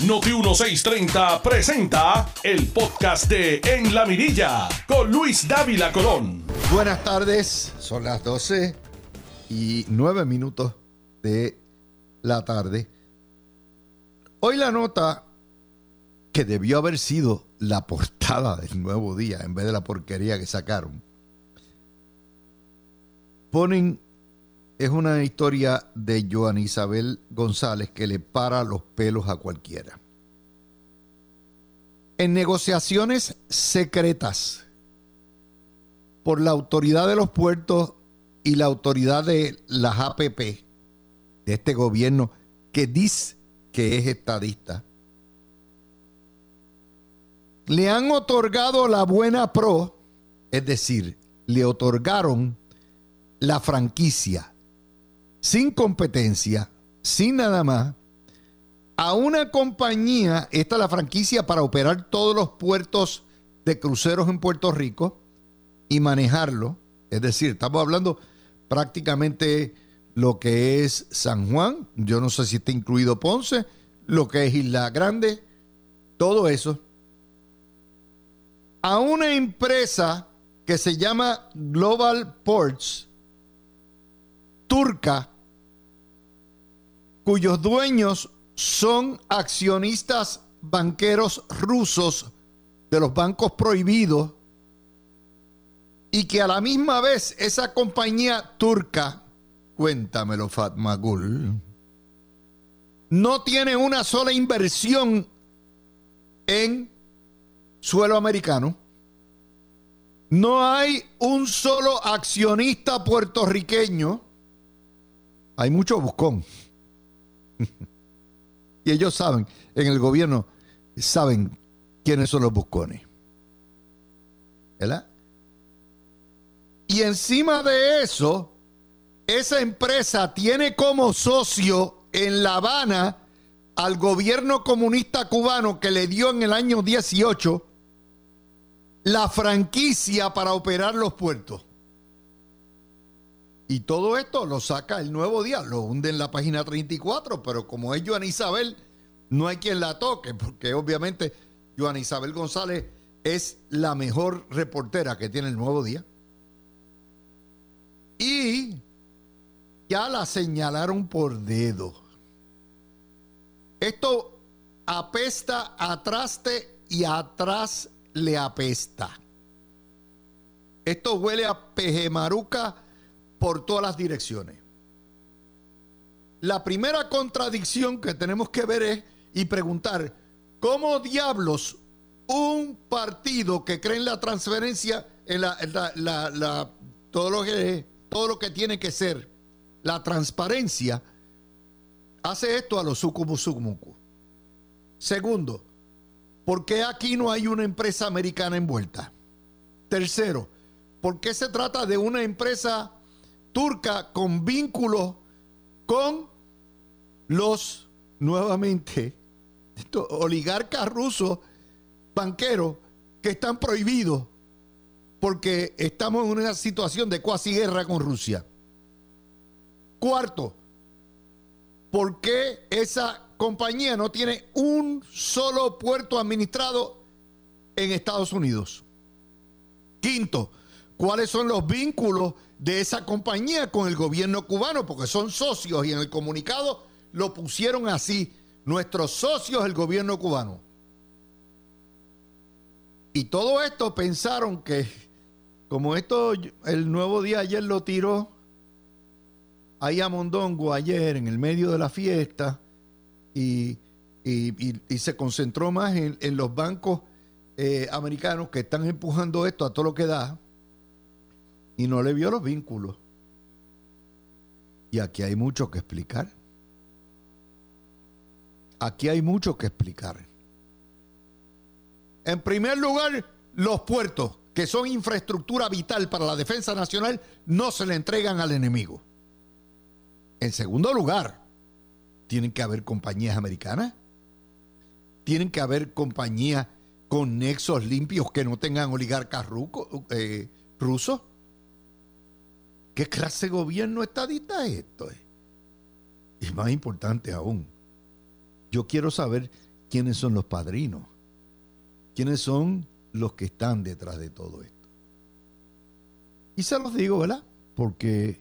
Noti 1630 presenta el podcast de En la Mirilla con Luis Dávila Colón. Buenas tardes, son las 12 y 9 minutos de la tarde. Hoy la nota que debió haber sido la portada del nuevo día en vez de la porquería que sacaron. Ponen, es una historia de Joan Isabel González que le para los pelos a cualquiera. En negociaciones secretas por la autoridad de los puertos y la autoridad de las APP, de este gobierno que dice que es estadista, le han otorgado la buena pro, es decir, le otorgaron la franquicia sin competencia, sin nada más, a una compañía, esta es la franquicia para operar todos los puertos de cruceros en Puerto Rico y manejarlo. Es decir, estamos hablando prácticamente lo que es San Juan, yo no sé si está incluido Ponce, lo que es Isla Grande, todo eso a una empresa que se llama Global Ports, turca, cuyos dueños son accionistas banqueros rusos de los bancos prohibidos y que a la misma vez esa compañía turca, cuéntamelo Fatma Gul, no tiene una sola inversión en suelo americano. No hay un solo accionista puertorriqueño. Hay mucho buscón. y ellos saben, en el gobierno, saben quiénes son los buscones. ¿Verdad? Y encima de eso, esa empresa tiene como socio en La Habana al gobierno comunista cubano que le dio en el año 18 la franquicia para operar los puertos. Y todo esto lo saca el nuevo día, lo hunde en la página 34, pero como es Joan Isabel, no hay quien la toque, porque obviamente Joan Isabel González es la mejor reportera que tiene el nuevo día. Y ya la señalaron por dedo. Esto apesta a traste y atrás le apesta. Esto huele a pejemaruca por todas las direcciones. La primera contradicción que tenemos que ver es y preguntar, ¿cómo diablos un partido que cree en la transferencia, en la, todo, lo que, todo lo que tiene que ser la transparencia, hace esto a los sucumusucumucu? Segundo, ¿Por qué aquí no hay una empresa americana envuelta? Tercero, ¿por qué se trata de una empresa turca con vínculos con los, nuevamente, oligarcas rusos, banqueros, que están prohibidos porque estamos en una situación de cuasi guerra con Rusia? Cuarto, ¿por qué esa compañía no tiene un solo puerto administrado en Estados Unidos. Quinto, ¿cuáles son los vínculos de esa compañía con el gobierno cubano? Porque son socios y en el comunicado lo pusieron así, nuestros socios el gobierno cubano. Y todo esto pensaron que, como esto, el nuevo día ayer lo tiró ahí a Mondongo ayer en el medio de la fiesta, y, se concentró más en, los bancos eh, americanos que están empujando esto a todo lo que da y no le vio los vínculos. Y aquí hay mucho que explicar. Aquí hay mucho que explicar. En primer lugar, los puertos, que son infraestructura vital para la defensa nacional, no se le entregan al enemigo. En segundo lugar, tienen que haber compañías americanas. Tienen que haber compañías con nexos limpios que no tengan oligarcas eh, rusos. ¿Qué clase de gobierno estadista es esto? Y más importante aún, yo quiero saber quiénes son los padrinos, quiénes son los que están detrás de todo esto. Y se los digo, ¿verdad? Porque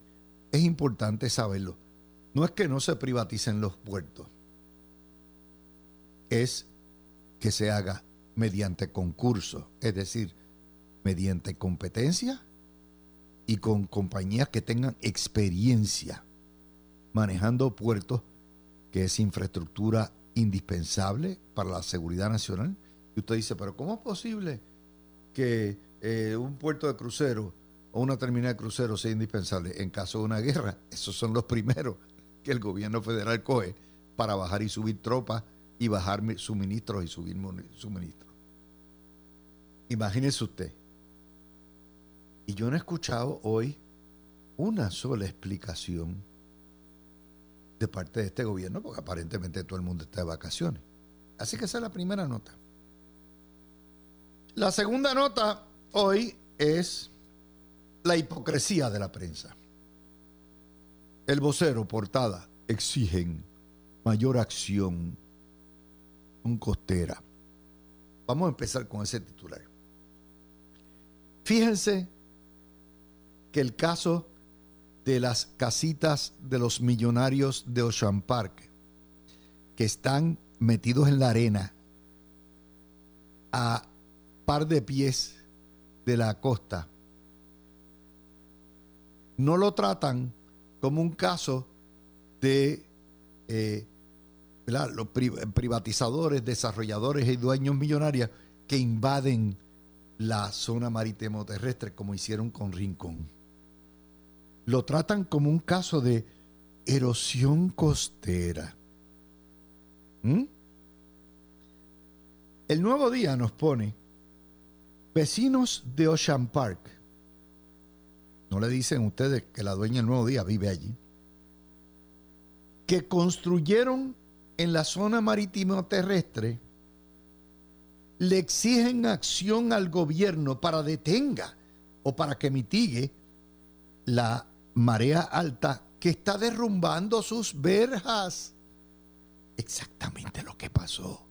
es importante saberlo. No es que no se privaticen los puertos, es que se haga mediante concurso, es decir, mediante competencia y con compañías que tengan experiencia manejando puertos, que es infraestructura indispensable para la seguridad nacional. Y usted dice, pero ¿cómo es posible que eh, un puerto de crucero o una terminal de crucero sea indispensable en caso de una guerra? Esos son los primeros que el gobierno federal coge para bajar y subir tropas y bajar suministros y subir suministros. Imagínese usted. Y yo no he escuchado hoy una sola explicación de parte de este gobierno, porque aparentemente todo el mundo está de vacaciones. Así que esa es la primera nota. La segunda nota hoy es la hipocresía de la prensa. El vocero, portada, exigen mayor acción con costera. Vamos a empezar con ese titular. Fíjense que el caso de las casitas de los millonarios de Ocean Park, que están metidos en la arena a par de pies de la costa, no lo tratan como un caso de eh, los privatizadores, desarrolladores y dueños millonarios que invaden la zona marítimo terrestre como hicieron con Rincón lo tratan como un caso de erosión costera. ¿Mm? El nuevo día nos pone vecinos de Ocean Park. No le dicen ustedes que la dueña del nuevo día vive allí. Que construyeron en la zona marítimo terrestre le exigen acción al gobierno para detenga o para que mitigue la marea alta que está derrumbando sus verjas. Exactamente lo que pasó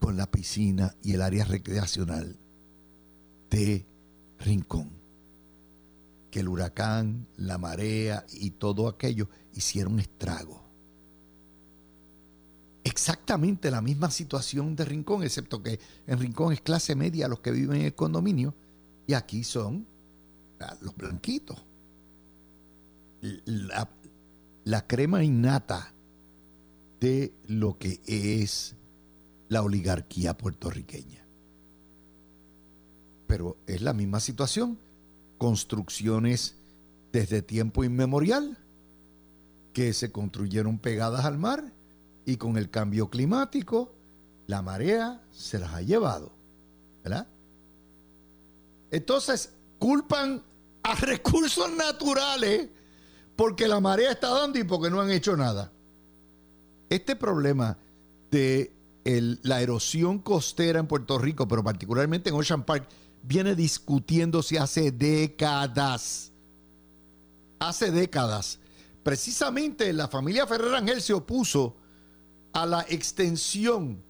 con la piscina y el área recreacional de Rincón. Que el huracán, la marea y todo aquello hicieron estrago. Exactamente la misma situación de Rincón, excepto que en Rincón es clase media los que viven en el condominio y aquí son los blanquitos la, crema innata de lo que es la oligarquía puertorriqueña. Pero es la misma situación. Construcciones desde tiempo inmemorial que se construyeron pegadas al mar y con el cambio climático la marea se las ha llevado. ¿Verdad? Entonces culpan a recursos naturales porque la marea está dando y porque no han hecho nada. Este problema de la erosión costera en Puerto Rico, pero particularmente en Ocean Park, viene discutiéndose hace décadas. Hace décadas. Precisamente la familia Ferrer Ángel se opuso a la extensión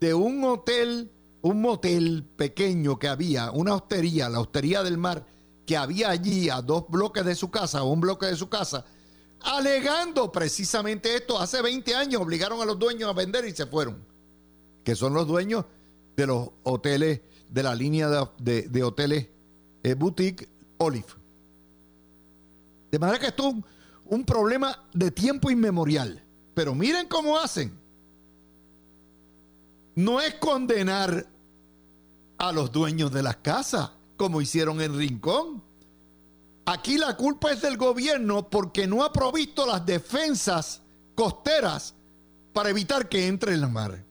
de un hotel, un motel pequeño que había, una hostería, la hostería del mar, que había allí a dos bloques de su casa o un bloque de su casa, alegando precisamente esto. Hace 20 años obligaron a los dueños a vender y se fueron, que son los dueños de los hoteles, de la línea de, hoteles eh, boutique Olive. De manera que esto es un, un problema de tiempo inmemorial. Pero miren cómo hacen. No es condenar a los dueños de las casas como hicieron en Rincón. Aquí la culpa es del gobierno porque no ha provisto las defensas costeras para evitar que entre en la mar.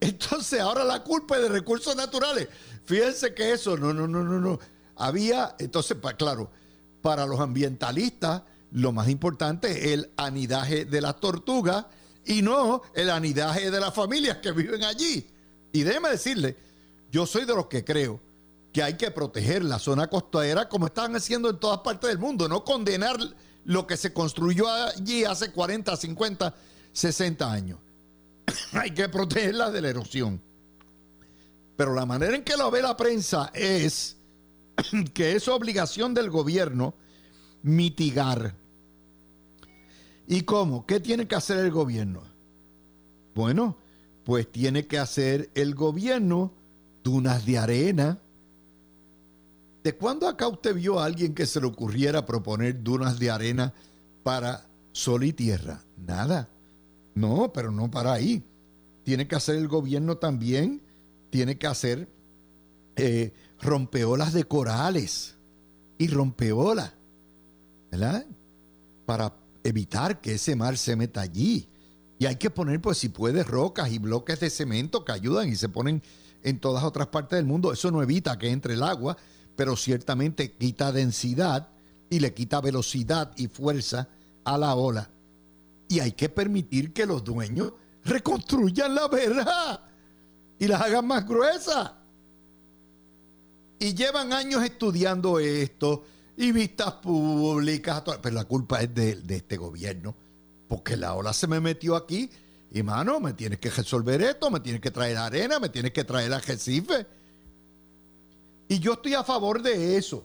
Entonces ahora la culpa es de recursos naturales. Fíjense que eso, no, no, no, no, no. Había, entonces, claro, para los ambientalistas, lo más importante es el anidaje de las tortugas y no el anidaje de las familias que viven allí. Y déjeme decirle, yo soy de los que creo que hay que proteger la zona costera como están haciendo en todas partes del mundo, no condenar lo que se construyó allí hace 40, 50, 60 años. hay que protegerlas de la erosión. Pero la manera en que lo ve la prensa es que es obligación del gobierno mitigar. ¿Y cómo? ¿Qué tiene que hacer el gobierno? Bueno, pues tiene que hacer el gobierno dunas de arena. ¿De cuándo acá usted vio a alguien que se le ocurriera proponer dunas de arena para sol y tierra? Nada. No, pero no para ahí. Tiene que hacer el gobierno también, tiene que hacer eh, rompeolas de corales y rompeolas, ¿verdad? Para evitar que ese mar se meta allí. Y hay que poner, pues si puede, rocas y bloques de cemento que ayudan y se ponen en todas otras partes del mundo. Eso no evita que entre el agua, pero ciertamente quita densidad y le quita velocidad y fuerza a la ola. Y hay que permitir que los dueños reconstruyan la verja y las hagan más gruesas. Y llevan años estudiando esto y vistas públicas, pero la culpa es de, de este gobierno, porque la ola se me metió aquí y mano, me tienes que resolver esto, me tienes que traer arena, me tienes que traer arrecife. Y yo estoy a favor de eso.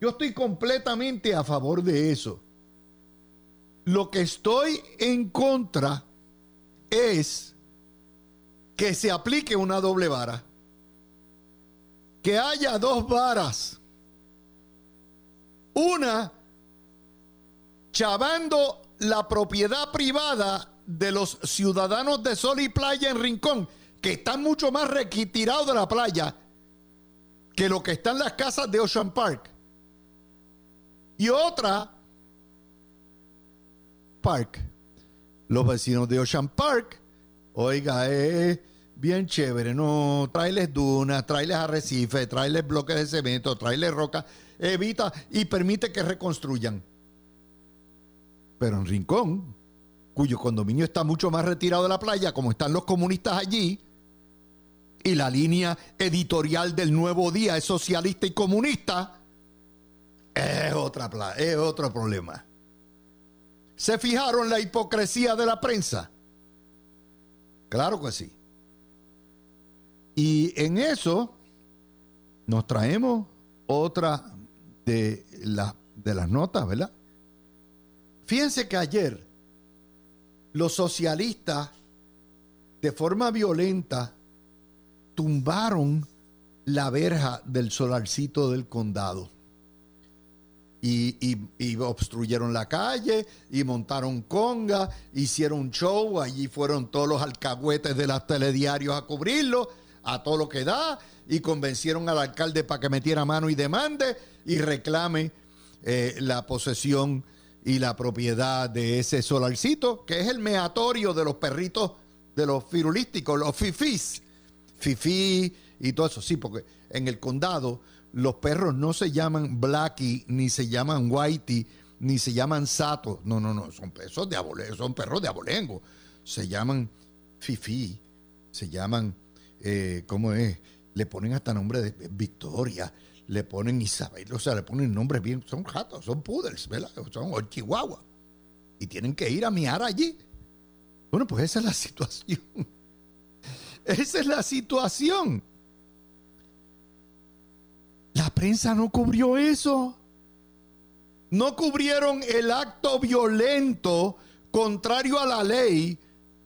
Yo estoy completamente a favor de eso. Lo que estoy en contra es que se aplique una doble vara. Que haya dos varas. Una chavando la propiedad privada de los ciudadanos de Sol y Playa en Rincón, que están mucho más retirados de la playa que lo que están las casas de Ocean Park. Y otra, Park. Los vecinos de Ocean Park, oiga, es bien chévere, no, trailes dunas, trailes arrecifes, trailes bloques de cemento, trailes roca, evita y permite que reconstruyan. Pero en Rincón, cuyo condominio está mucho más retirado de la playa, como están los comunistas allí, y la línea editorial del nuevo día es socialista y comunista, es, otra, es otro problema. ¿Se fijaron la hipocresía de la prensa? Claro que sí. Y en eso nos traemos otra de, de las notas, ¿verdad? Fíjense que ayer los socialistas de forma violenta tumbaron la verja del solarcito del condado. Y, obstruyeron la calle y montaron conga, hicieron show, allí fueron todos los alcahuetes de los telediarios a cubrirlo, a todo lo que da, y convencieron al alcalde para que metiera mano y demande y reclame eh, la posesión y la propiedad de ese solarcito, que es el meatorio de los perritos, de los firulísticos, los fifís. Fifí y todo eso, sí, porque en el condado los perros no se llaman Blackie, ni se llaman Whitey, ni se llaman Sato. No, no, no, son perros de abolengo, son perros de abolengo. Se llaman Fifi, se llaman, eh, ¿cómo es? Le ponen hasta nombre de Victoria, le ponen Isabel, o sea, le ponen nombres bien, son gatos, son poodles, ¿verdad? Son chihuahua. Y tienen que ir a miar allí. Bueno, pues esa es la situación. Esa es la situación. La prensa no cubrió eso. No cubrieron el acto violento contrario a la ley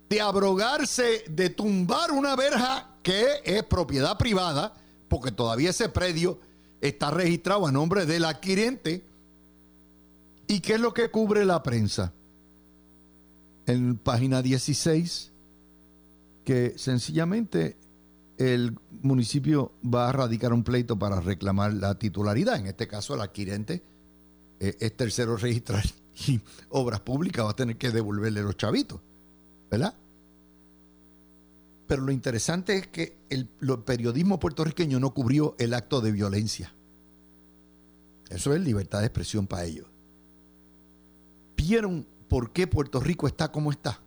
de abrogarse, de tumbar una verja que es propiedad privada, porque todavía ese predio está registrado a nombre del adquirente. ¿Y qué es lo que cubre la prensa? En página 16, que sencillamente el municipio va a radicar un pleito para reclamar la titularidad. En este caso, el adquirente eh, es tercero registrar y Obras Públicas va a tener que devolverle los chavitos, ¿verdad? Pero lo interesante es que el, periodismo puertorriqueño no cubrió el acto de violencia. Eso es libertad de expresión para ellos. ¿Vieron por qué Puerto Rico está como está?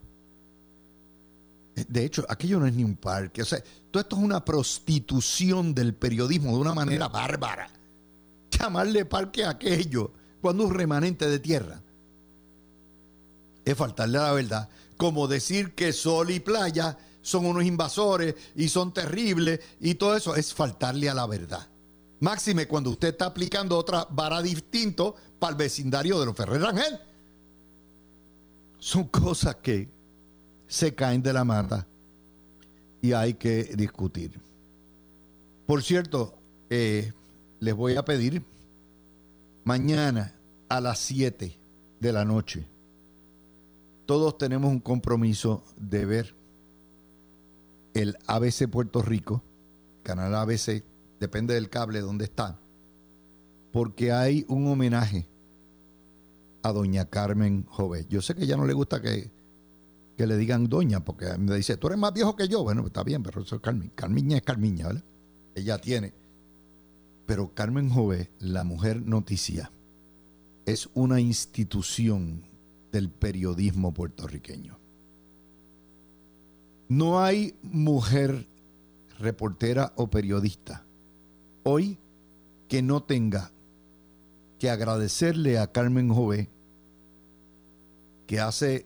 De hecho, aquello no es ni un parque. O sea, todo esto es una prostitución del periodismo de una manera bárbara. Llamarle parque a aquello cuando es un remanente de tierra. es faltarle a la verdad. Como decir que sol y playa son unos invasores y son terribles y todo eso es faltarle a la verdad. Máxime cuando usted está aplicando otra vara distinto para el vecindario de los Ferrer Rangel. Son cosas que se caen de la mata y hay que discutir. Por cierto, eh, les voy a pedir mañana a las 7 de la noche. Todos tenemos un compromiso de ver el ABC Puerto Rico, canal ABC, depende del cable donde está, porque hay un homenaje a doña Carmen Jové. Yo sé que ya no le gusta que, que le digan doña, porque me dice, tú eres más viejo que yo. Bueno, está bien, pero eso es Carmen. Carmiña es Carmiña, ¿verdad? Ella tiene. Pero Carmen Jové, la mujer noticia, es una institución del periodismo puertorriqueño. No hay mujer reportera o periodista hoy que no tenga que agradecerle a Carmen Jové que hace,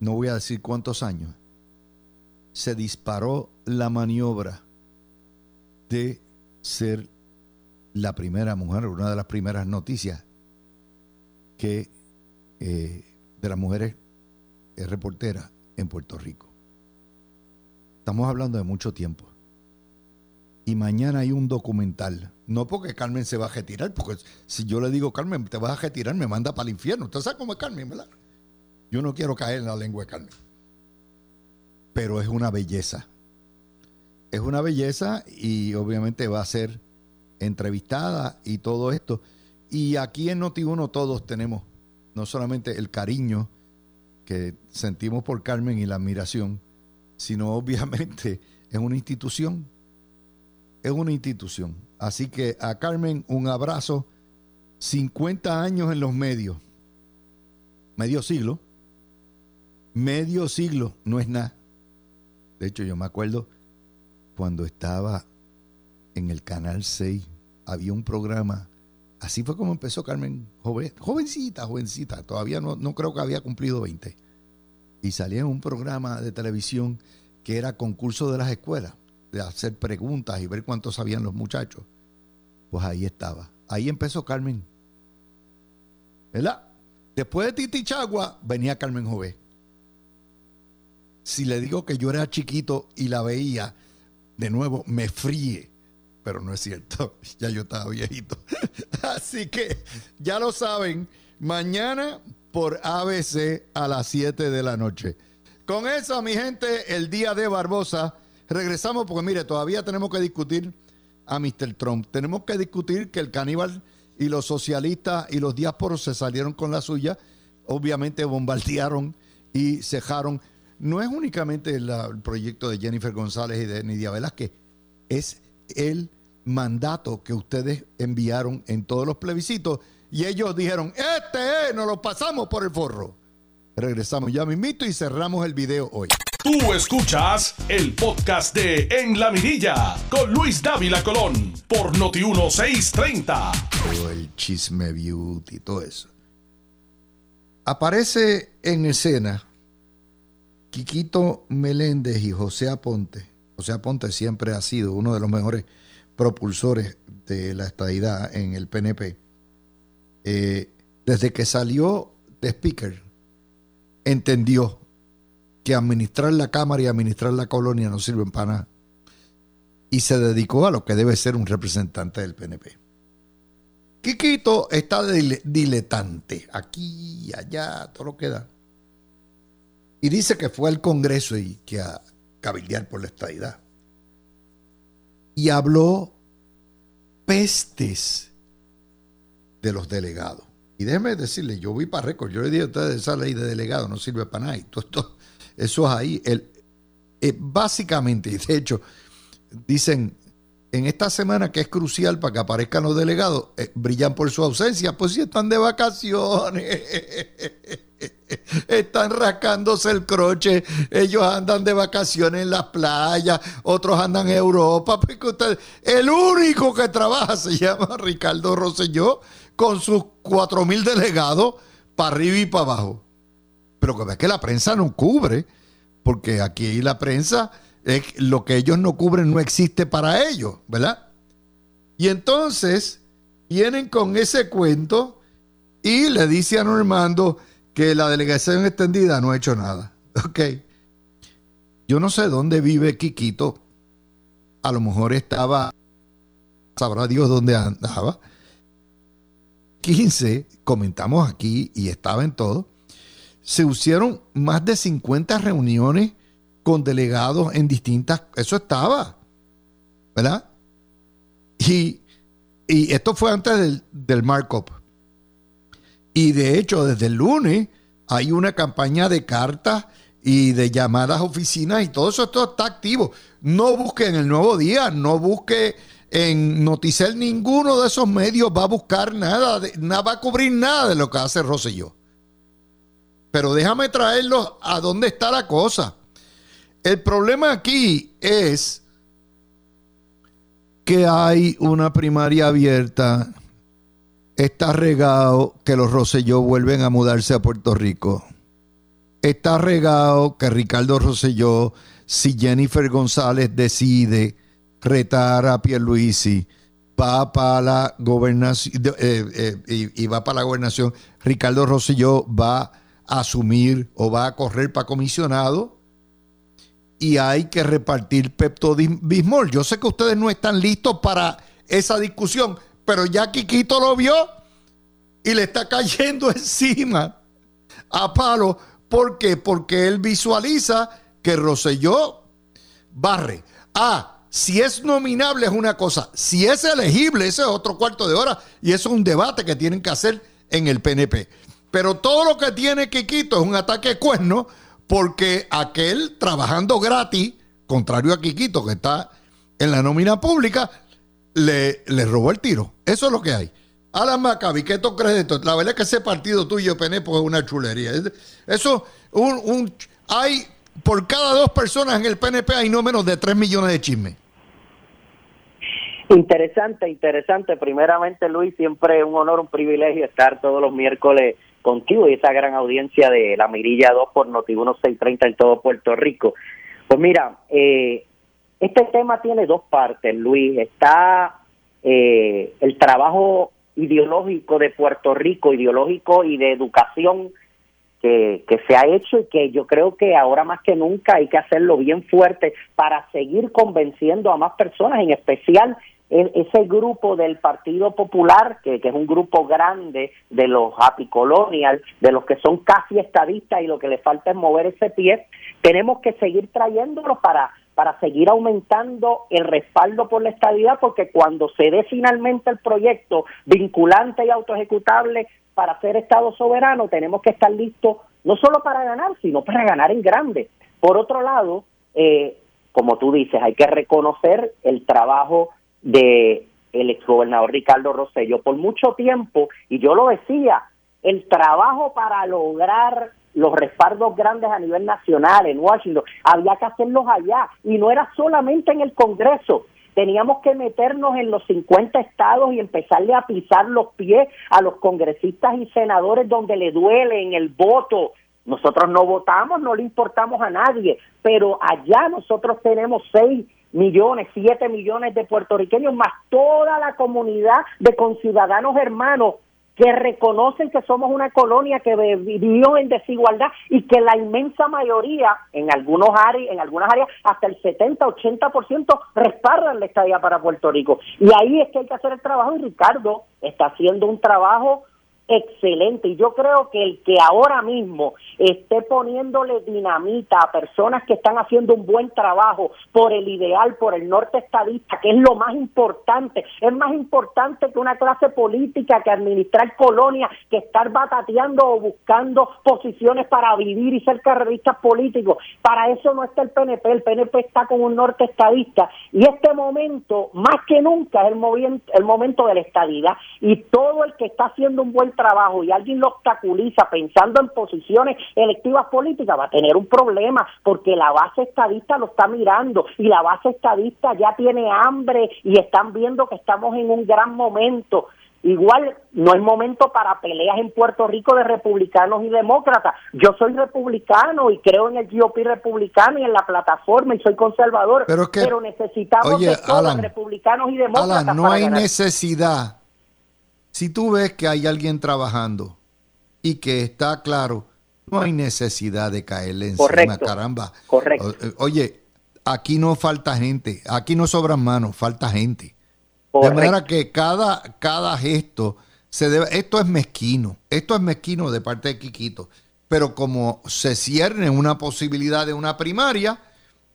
no voy a decir cuántos años, se disparó la maniobra de ser la primera mujer, una de las primeras noticias que eh, de las mujeres es reportera en Puerto Rico. Estamos hablando de mucho tiempo. Y mañana hay un documental. No porque Carmen se va a retirar, porque si yo le digo, Carmen, te vas a retirar, me manda para el infierno. Usted sabe cómo es Carmen, ¿verdad? Yo no quiero caer en la lengua de Carmen. Pero es una belleza. Es una belleza y obviamente va a ser entrevistada y todo esto. Y aquí en Noti1 todos tenemos no solamente el cariño que sentimos por Carmen y la admiración, sino obviamente es una institución. Es una institución. Así que a Carmen un abrazo. 50 años en los medios. Medio siglo. Medio siglo no es nada. De hecho, yo me acuerdo cuando estaba en el Canal 6, había un programa Así fue como empezó Carmen, joven, jovencita, jovencita, todavía no, no creo que había cumplido 20. Y salía en un programa de televisión que era concurso de las escuelas, de hacer preguntas y ver cuánto sabían los muchachos. Pues ahí estaba. Ahí empezó Carmen. ¿Verdad? Después de Titi Chagua venía Carmen Jové. Si le digo que yo era chiquito y la veía, de nuevo me fríe pero no es cierto, ya yo estaba viejito. Así que ya lo saben, mañana por ABC a las 7 de la noche. Con eso, mi gente, el día de Barbosa, regresamos porque mire, todavía tenemos que discutir a Mr. Trump. Tenemos que discutir que el caníbal y los socialistas y los diásporos se salieron con la suya. Obviamente bombardearon y cejaron. No es únicamente el proyecto de Jennifer González y de Nidia Velázquez, es el mandato que ustedes enviaron en todos los plebiscitos y ellos dijeron, este es, nos lo pasamos por el forro. Regresamos ya mismito y cerramos el video hoy. Tú escuchas el podcast de En la Mirilla con Luis Dávila Colón por Noti 1630. Todo el chisme beauty, todo eso. Aparece en escena Quiquito Meléndez y José Aponte José Aponte siempre ha sido uno de los mejores propulsores de la estadidad en el PNP. Eh, desde que salió de speaker, entendió que administrar la Cámara y administrar la colonia no sirven para nada. Y se dedicó a lo que debe ser un representante del PNP. Quiquito está diletante, aquí allá, todo lo que da. Y dice que fue al Congreso y que a, cabildear por la estadidad. Y habló pestes de los delegados. Y déjeme decirle, yo vi para récord, yo le dije a ustedes, esa ley de delegados no sirve para nada. esto, eso es ahí. El, eh, básicamente, y de hecho, dicen, en esta semana que es crucial para que aparezcan los delegados, eh, brillan por su ausencia, pues si están de vacaciones. Están rascándose el croche, ellos andan de vacaciones en las playas, otros andan en Europa. Porque el único que trabaja se llama Ricardo Rosselló con sus cuatro mil delegados para arriba y para abajo. pero que es que la prensa no cubre, porque aquí la prensa, es, lo que ellos no cubren no existe para ellos, ¿verdad? Y entonces vienen con ese cuento y le dice a Normando que la delegación extendida no ha hecho nada. Ok. Yo no sé dónde vive Quiquito. A lo mejor estaba, sabrá Dios dónde andaba. 15, comentamos aquí y estaba en todo, se hicieron más de 50 reuniones con delegados en distintas, eso estaba, ¿verdad? Y, esto fue antes del, del markup. Y de hecho, desde el lunes hay una campaña de cartas y de llamadas a oficinas y todo eso esto está activo. No busque en el nuevo día, no busque en Noticel, ninguno de esos medios va a buscar nada, nada va a cubrir nada de lo que hace Rosselló. Pero déjame traerlo a dónde está la cosa. El problema aquí es que hay una primaria abierta. Está regado que los Rosselló vuelven a mudarse a Puerto Rico. Está regado que Ricardo Rosselló, si Jennifer González decide retar a Pierluisi, va para la gobernación eh, eh, y, va para la gobernación, Ricardo Rosselló va a asumir o va a correr para comisionado y hay que repartir Pepto Bismol. Yo sé que ustedes no están listos para esa discusión, pero ya Quiquito lo vio y le está cayendo encima a palo. ¿Por qué? Porque él visualiza que Rosselló barre. Ah, si es nominable es una cosa, si es elegible ese es otro cuarto de hora y eso es un debate que tienen que hacer en el PNP. Pero todo lo que tiene Quiquito es un ataque cuerno porque aquel trabajando gratis, contrario a Quiquito que está en la nómina pública, le, le robó el tiro. Eso es lo que hay. Alan Maccabi, ¿qué tú crees de esto? La verdad es que ese partido tuyo, PNP, es una chulería. Eso, un, un, hay por cada dos personas en el PNP hay no menos de 3 millones de chismes. Interesante, interesante. Primeramente, Luis, siempre un honor, un privilegio estar todos los miércoles contigo y esa gran audiencia de la Mirilla 2 por Noti 1630 en todo Puerto Rico. Pues mira, eh, este tema tiene dos partes, Luis. Está eh, el trabajo ideológico de Puerto Rico, ideológico y de educación que, se ha hecho y que yo creo que ahora más que nunca hay que hacerlo bien fuerte para seguir convenciendo a más personas, en especial ese grupo del Partido Popular, que, es un grupo grande de los happy colonial, de los que son casi estadistas y lo que le falta es mover ese pie, tenemos que seguir trayéndolos para para seguir aumentando el respaldo por la estadidad, porque cuando se dé finalmente el proyecto vinculante y autoejecutable para ser Estado soberano, tenemos que estar listos no solo para ganar, sino para ganar en grande. Por otro lado, eh, como tú dices, hay que reconocer el trabajo de el exgobernador Ricardo Rosello por mucho tiempo, y yo lo decía, el trabajo para lograr los respaldos grandes a nivel nacional en Washington, había que hacerlos allá, y no era solamente en el Congreso, teníamos que meternos en los 50 estados y empezarle a pisar los pies a los congresistas y senadores donde le duele en el voto. Nosotros no votamos, no le importamos a nadie, pero allá nosotros tenemos seis millones, siete millones de puertorriqueños, más toda la comunidad de conciudadanos hermanos que reconocen que somos una colonia que vivió en desigualdad y que la inmensa mayoría, en algunos áreas, en algunas áreas, hasta el 70-80% respaldan la estadía para Puerto Rico. Y ahí es que hay que hacer el trabajo y Ricardo está haciendo un trabajo excelente. Y yo creo que el que ahora mismo esté poniéndole dinamita a personas que están haciendo un buen trabajo por el ideal, por el norte estadista, que es lo más importante, es más importante que una clase política, que administrar colonias, que estar batateando o buscando posiciones para vivir y ser carreristas políticos. Para eso no está el PNP, el PNP está con un norte estadista. Y este momento, más que nunca, es el, el momento de la estadidad. Y todo el que está haciendo un buen trabajo y alguien lo obstaculiza pensando en posiciones electivas políticas, va a tener un problema porque la base estadista lo está mirando y la base estadista ya tiene hambre y están viendo que estamos en un gran momento. Igual no es momento para peleas en Puerto Rico de republicanos y demócratas. Yo soy republicano y creo en el GOP republicano y en la plataforma y soy conservador, pero, necesitamos de todos republicanos y demócratas. Alan, no hay necesidad. Si tú ves que hay alguien trabajando y que está claro, no hay necesidad de caerle encima, caramba. Correcto. Oye, aquí no falta gente, aquí no sobran manos, falta gente. De manera que cada, cada gesto se debe. Esto es mezquino. Esto es mezquino de parte de Quiquito. Pero como se cierne una posibilidad de una primaria,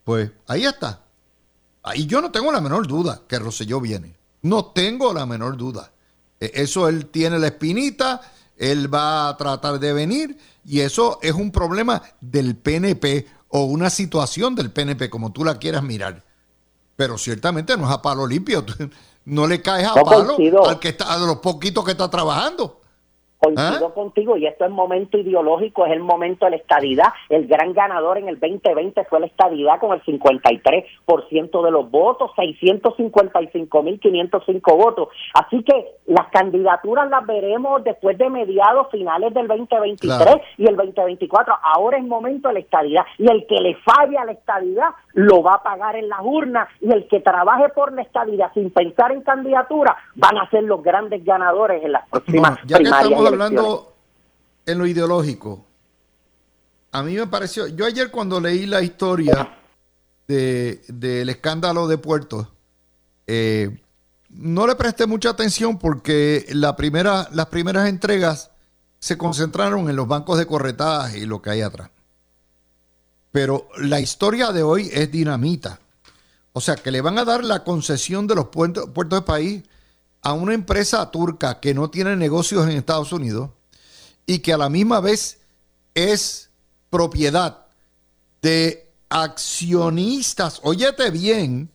pues ahí está. Ahí yo no tengo la menor duda que Roselló viene. No tengo la menor duda. E, eso él tiene la espinita, él va a tratar de venir y eso es un problema del PNP o una situación del PNP, como tú la quieras mirar. Pero ciertamente no es a palo limpio. no le caes a palo al que está, a los poquitos que está trabajando. Coincido ¿Ah? contigo y esto es momento ideológico, es el momento de la estadidad. El gran ganador en el 2020 fue la estadidad con el 53% de los votos, 655.505 votos. Así que las candidaturas las veremos después de mediados finales del 2023 y el 2024. Ahora es momento de la estadidad y el que le falle a la estadidad lo va a pagar en las urnas y el que trabaje por la estadidad sin pensar en candidatura van a ser los grandes ganadores en las próximas primarias hablando en lo ideológico, a mí me pareció, yo ayer cuando leí la historia del escándalo de Puerto, eh, no le presté mucha atención porque la primera, las primeras entregas se concentraron en los bancos de corretaje y lo que hay atrás. Pero la historia de hoy es dinamita. O sea, que le van a dar la concesión de los puertos, puertos del país a una empresa turca que no tiene negocios en Estados Unidos y que a la misma vez es propiedad de accionistas, óyete bien,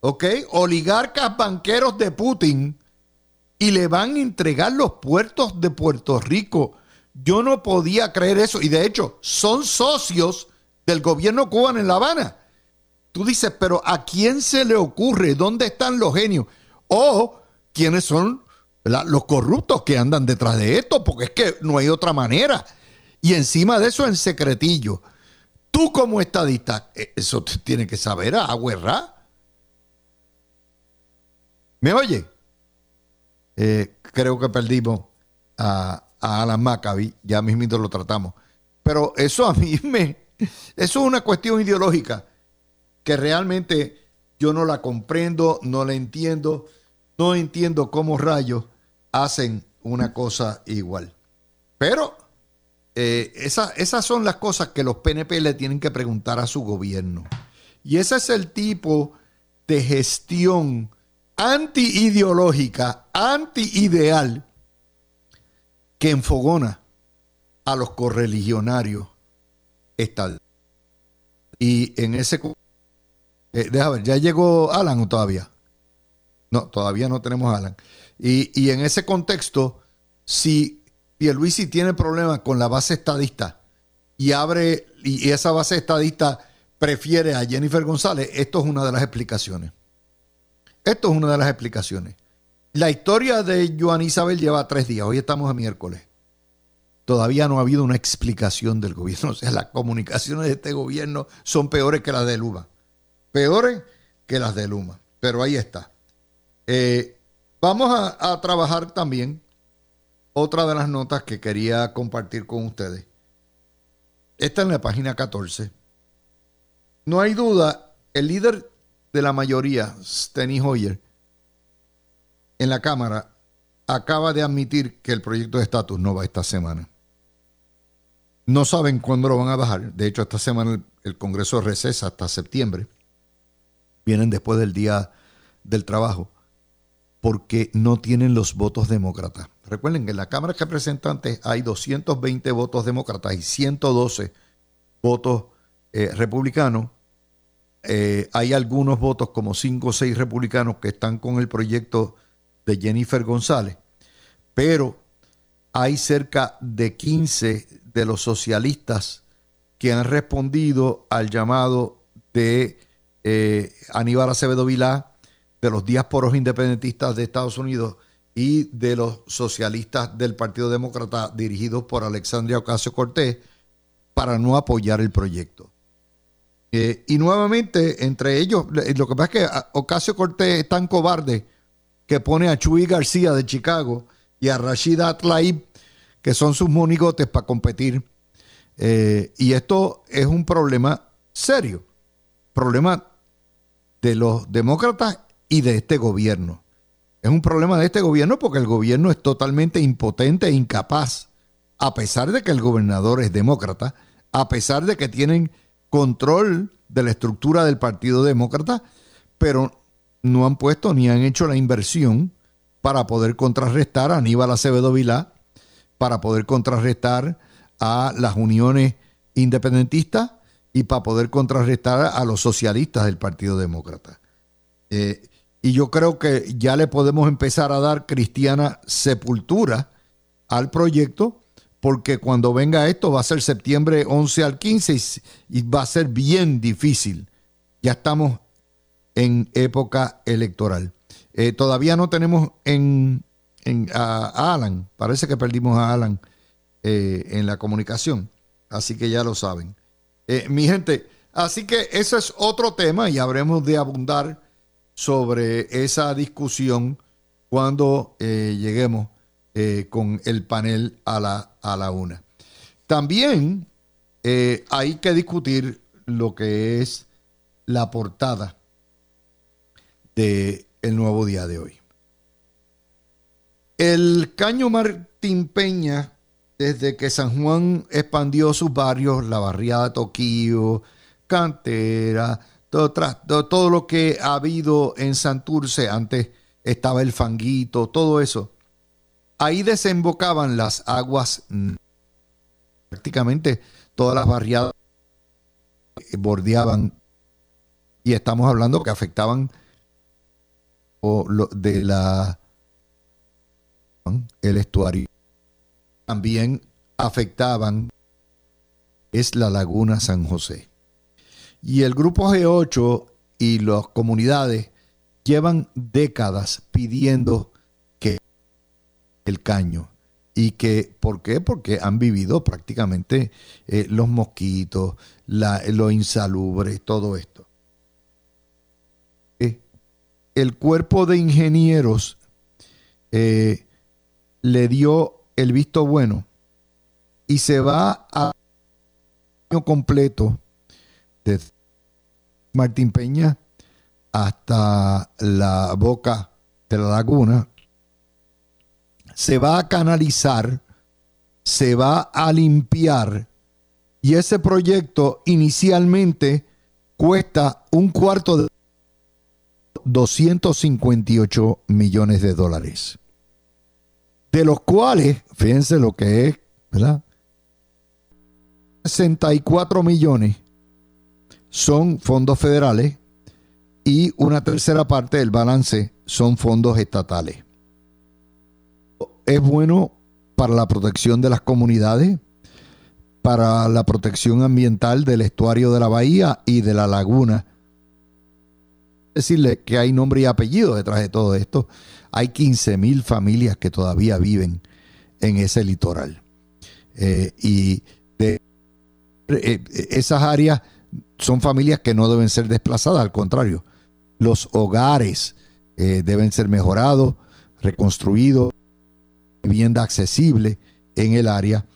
¿ok? Oligarcas banqueros de Putin y le van a entregar los puertos de Puerto Rico. Yo no podía creer eso y de hecho son socios del gobierno cubano en La Habana. Tú dices, pero ¿a quién se le ocurre? ¿Dónde están los genios? O quiénes son los corruptos que andan detrás de esto, porque es que no hay otra manera. Y encima de eso, en secretillo. Tú como estadista, eh, eso te tiene que saber a Agüerra. ¿Me oye? Eh, creo que perdimos a, a Alan Maccabi, ya mismito lo tratamos. Pero eso a mí me... Eso es una cuestión ideológica que realmente yo no la comprendo, no la entiendo no entiendo cómo rayos hacen una cosa igual. Pero eh, esas son las cosas que los PNP le tienen que preguntar a su gobierno. Y ese es el tipo de gestión anti-ideológica, anti-ideal, que enfogona a los correligionarios estatal. Y en ese... Eh, ver, ¿ya llegó Alan o todavía? No, todavía no tenemos a Alan. Y, en ese contexto, si Pierluisi tiene problemas con la base estadista y abre, y esa base estadista prefiere a Jennifer González, esto es una de las explicaciones. Esto es una de las explicaciones. La historia de Joan Isabel lleva tres días, hoy estamos a miércoles. Todavía no ha habido una explicación del gobierno. O sea, las comunicaciones de este gobierno son peores que las de Luma. Peores que las de Luma. Pero ahí está. Eh, vamos a, trabajar también otra de las notas que quería compartir con ustedes. Esta en la página 14. No hay duda, el líder de la mayoría, Steny Hoyer, en la Cámara, acaba de admitir que el proyecto de estatus no va esta semana. No saben cuándo lo van a bajar. De hecho, esta semana el, el Congreso recesa hasta septiembre. Vienen después del Día del Trabajo porque no tienen los votos demócratas. Recuerden que en la Cámara de Representantes hay 220 votos demócratas y 112 votos eh, republicanos. Eh, hay algunos votos, como 5 o 6 republicanos, que están con el proyecto de Jennifer González, pero hay cerca de 15 de los socialistas que han respondido al llamado de eh, Aníbal Acevedo Vilá de los diásporos independentistas de Estados Unidos y de los socialistas del Partido Demócrata dirigidos por Alexandria Ocasio Cortés para no apoyar el proyecto. Eh, y nuevamente, entre ellos, lo que pasa es que ah, Ocasio Cortés es tan cobarde que pone a Chuy García de Chicago y a Rashida Tlaib, que son sus monigotes para competir. Eh, y esto es un problema serio, problema de los demócratas y de este gobierno. Es un problema de este gobierno porque el gobierno es totalmente impotente e incapaz, a pesar de que el gobernador es demócrata, a pesar de que tienen control de la estructura del Partido Demócrata, pero no han puesto ni han hecho la inversión para poder contrarrestar a Aníbal Acevedo Vilá, para poder contrarrestar a las uniones independentistas y para poder contrarrestar a los socialistas del Partido Demócrata. Eh, y yo creo que ya le podemos empezar a dar cristiana sepultura al proyecto, porque cuando venga esto va a ser septiembre 11 al 15 y, va a ser bien difícil. Ya estamos en época electoral. Eh, todavía no tenemos en, a, Alan, parece que perdimos a Alan eh, en la comunicación, así que ya lo saben. Eh, mi gente, así que ese es otro tema y habremos de abundar sobre esa discusión cuando eh, lleguemos eh, con el panel a la, a la una. También eh, hay que discutir lo que es la portada del el nuevo día de hoy. El Caño Martín Peña, desde que San Juan expandió sus barrios, la barriada Toquío, Cantera, todo, todo, lo que ha habido en Santurce, antes estaba el fanguito, todo eso. Ahí desembocaban las aguas, mm, prácticamente todas las barriadas bordeaban, y estamos hablando que afectaban o de la el estuario. También afectaban es la laguna San José. Y el grupo G8 y las comunidades llevan décadas pidiendo que el caño. ¿Y que por qué? Porque han vivido prácticamente eh, los mosquitos, la, lo insalubre, todo esto. Eh, el cuerpo de ingenieros eh, le dio el visto bueno y se va a año completo de Martín Peña hasta la boca de la laguna, se va a canalizar, se va a limpiar y ese proyecto inicialmente cuesta un cuarto de 258 millones de dólares. De los cuales, fíjense lo que es, ¿verdad? 64 millones son fondos federales y una tercera parte del balance son fondos estatales. Es bueno para la protección de las comunidades, para la protección ambiental del estuario de la bahía y de la laguna. Decirle que hay nombre y apellido detrás de todo esto. Hay 15 mil familias que todavía viven en ese litoral. Eh, y de eh, esas áreas son familias que no deben ser desplazadas, al contrario, los hogares eh, deben ser mejorados, reconstruidos, vivienda accesible en el área.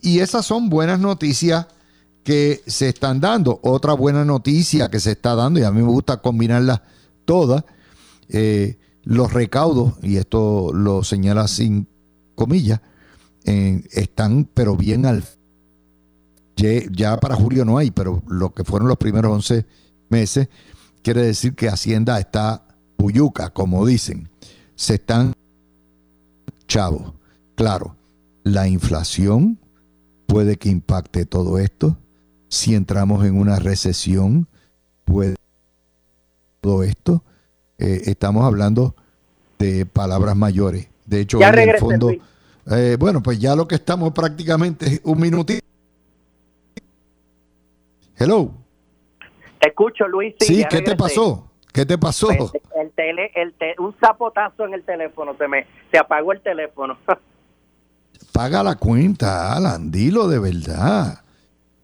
Y esas son buenas noticias que se están dando. Otra buena noticia que se está dando, y a mí me gusta combinarlas todas, eh, los recaudos, y esto lo señala sin comillas, están pero bien al ya para julio no hay, pero lo que fueron los primeros 11 meses, quiere decir que Hacienda está puyuca, como dicen. Se están chavos. Claro, la inflación puede que impacte todo esto. Si entramos en una recesión, puede todo esto. Eh, estamos hablando de palabras mayores. De hecho, en el fondo, eh, bueno, pues ya lo que estamos prácticamente un minutito Hello. Te escucho, Luis. Sí, ¿qué te pasó? ¿Qué te pasó? Pues, el tele, el un zapotazo en el teléfono se me, se apagó el teléfono. Paga la cuenta, Alan, dilo de verdad.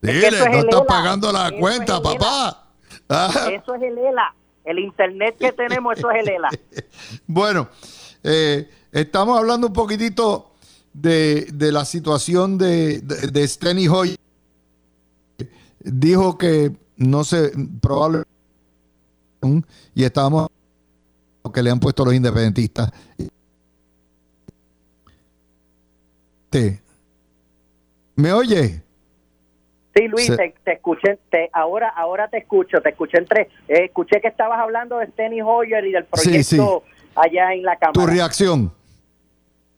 Dile, no estás pagando la cuenta, papá. Ah. Eso es el ELA. El internet que tenemos, eso es el ELA. bueno, eh, estamos hablando un poquitito de, la situación de, de, Steny Hoy. Dijo que no sé, probable y estábamos que le han puesto los independentistas. ¿Me oye? Sí, Luis, te, escuché, ahora, ahora te escucho, te escuché entre, eh, escuché que estabas hablando de Steny Hoyer y del proyecto allá en la Cámara. ¿Tu reacción?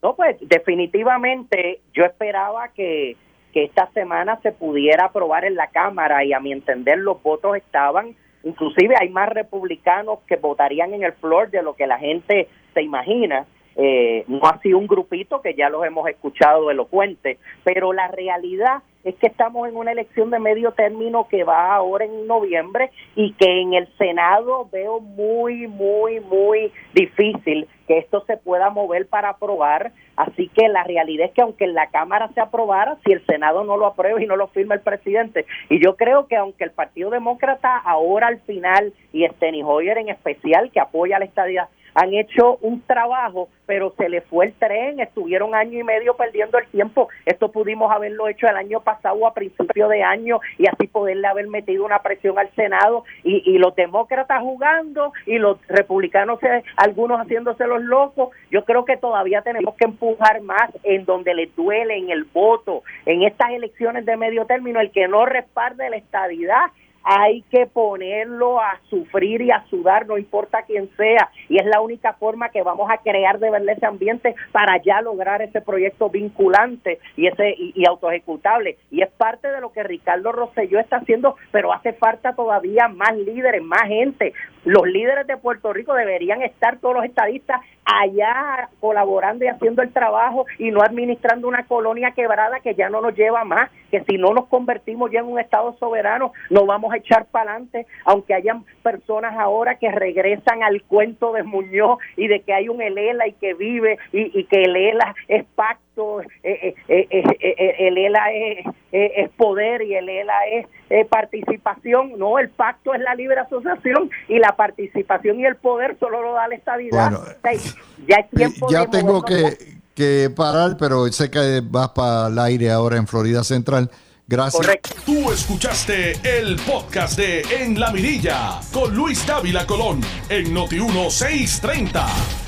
No, pues definitivamente yo esperaba que, que esta semana se pudiera aprobar en la Cámara y a mi entender los votos estaban, inclusive hay más republicanos que votarían en el floor de lo que la gente se imagina. Eh, no sido un grupito que ya los hemos escuchado elocuente, pero la realidad es que estamos en una elección de medio término que va ahora en noviembre y que en el Senado veo muy, muy, muy difícil que esto se pueda mover para aprobar. Así que la realidad es que aunque en la Cámara se aprobara, si el Senado no lo aprueba y no lo firma el presidente, y yo creo que aunque el Partido Demócrata ahora al final, y Steny Hoyer en especial, que apoya la estadía han hecho un trabajo, pero se le fue el tren, estuvieron año y medio perdiendo el tiempo. Esto pudimos haberlo hecho el año pasado a principio de año y así poderle haber metido una presión al Senado y, y los demócratas jugando y los republicanos, algunos haciéndose los locos. Yo creo que todavía tenemos que empujar más en donde les duele, en el voto, en estas elecciones de medio término, el que no respalde la estadidad hay que ponerlo a sufrir y a sudar, no importa quién sea, y es la única forma que vamos a crear de verdad ese ambiente para ya lograr ese proyecto vinculante y ese y, y autoejecutable. Y es parte de lo que Ricardo Rosselló está haciendo, pero hace falta todavía más líderes, más gente. Los líderes de Puerto Rico deberían estar todos los estadistas allá colaborando y haciendo el trabajo y no administrando una colonia quebrada que ya no nos lleva más, que si no nos convertimos ya en un Estado soberano, no vamos a echar para adelante, aunque hayan personas ahora que regresan al cuento de Muñoz y de que hay un Elela y que vive y, y que Elela es pacto, eh, eh, eh, el ELA es, es, poder y el ELA es participación. No, el pacto es la libre asociación y la participación y el poder solo lo da la estabilidad. ya, ya tengo que, que parar, pero sé que vas para el aire ahora en Florida Central. Gracias. Tú escuchaste el podcast de En la Mirilla con Luis Dávila Colón en Noti 1630.